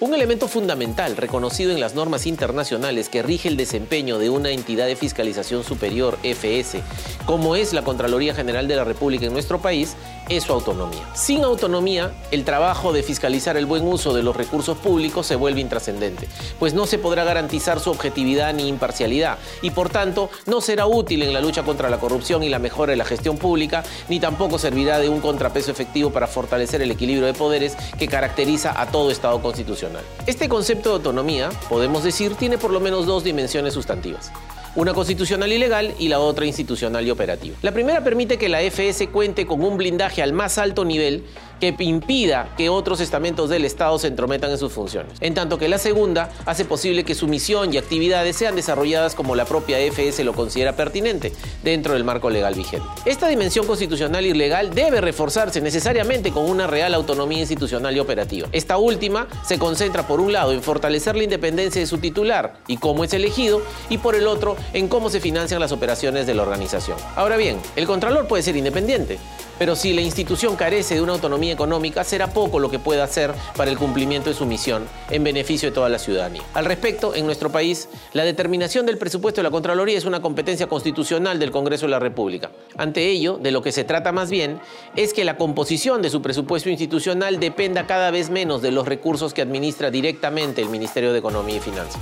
Un elemento fundamental reconocido en las normas internacionales que rige el desempeño de una entidad de fiscalización superior, FS, como es la Contraloría General de la República en nuestro país, es su autonomía. Sin autonomía, el trabajo de fiscalizar el buen uso de los recursos públicos se vuelve intrascendente, pues no se podrá garantizar su objetividad ni imparcialidad y por tanto no será útil en la lucha contra la corrupción y la mejora de la gestión pública, ni tampoco servirá de un contrapeso efectivo para fortalecer el equilibrio de poderes que caracteriza a todo Estado constitucional. Este concepto de autonomía, podemos decir, tiene por lo menos dos dimensiones sustantivas una constitucional y legal y la otra institucional y operativa. La primera permite que la FS cuente con un blindaje al más alto nivel que impida que otros estamentos del Estado se entrometan en sus funciones. En tanto que la segunda hace posible que su misión y actividades sean desarrolladas como la propia FS lo considera pertinente dentro del marco legal vigente. Esta dimensión constitucional y legal debe reforzarse necesariamente con una real autonomía institucional y operativa. Esta última se concentra por un lado en fortalecer la independencia de su titular y cómo es elegido y por el otro en cómo se financian las operaciones de la organización. Ahora bien, el Contralor puede ser independiente, pero si la institución carece de una autonomía económica, será poco lo que pueda hacer para el cumplimiento de su misión en beneficio de toda la ciudadanía. Al respecto, en nuestro país, la determinación del presupuesto de la Contraloría es una competencia constitucional del Congreso de la República. Ante ello, de lo que se trata más bien es que la composición de su presupuesto institucional dependa cada vez menos de los recursos que administra directamente el Ministerio de Economía y Finanzas.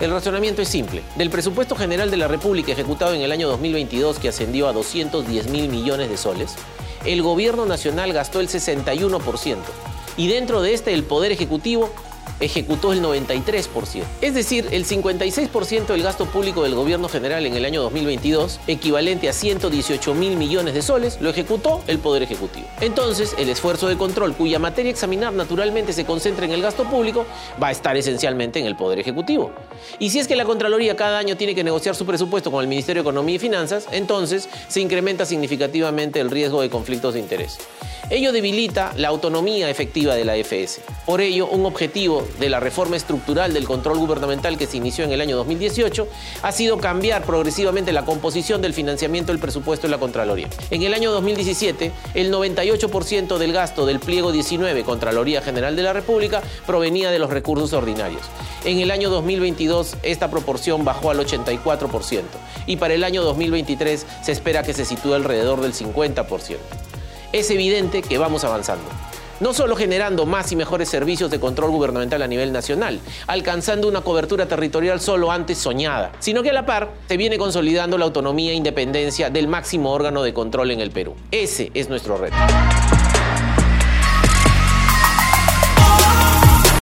El razonamiento es simple. Del presupuesto general de la República ejecutado en el año 2022, que ascendió a 210 mil millones de soles, el gobierno nacional gastó el 61%. Y dentro de este, el Poder Ejecutivo ejecutó el 93%. Es decir, el 56% del gasto público del gobierno general en el año 2022, equivalente a 118 mil millones de soles, lo ejecutó el Poder Ejecutivo. Entonces, el esfuerzo de control, cuya materia examinar naturalmente se concentra en el gasto público, va a estar esencialmente en el Poder Ejecutivo. Y si es que la Contraloría cada año tiene que negociar su presupuesto con el Ministerio de Economía y Finanzas, entonces se incrementa significativamente el riesgo de conflictos de interés. Ello debilita la autonomía efectiva de la FS. Por ello, un de la reforma estructural del control gubernamental que se inició en el año 2018 ha sido cambiar progresivamente la composición del financiamiento del presupuesto de la Contraloría. En el año 2017, el 98% del gasto del pliego 19 Contraloría General de la República provenía de los recursos ordinarios. En el año 2022 esta proporción bajó al 84% y para el año 2023 se espera que se sitúe alrededor del 50% es evidente que vamos avanzando. No solo generando más y mejores servicios de control gubernamental a nivel nacional, alcanzando una cobertura territorial solo antes soñada, sino que a la par se viene consolidando la autonomía e independencia del máximo órgano de control en el Perú. Ese es nuestro reto.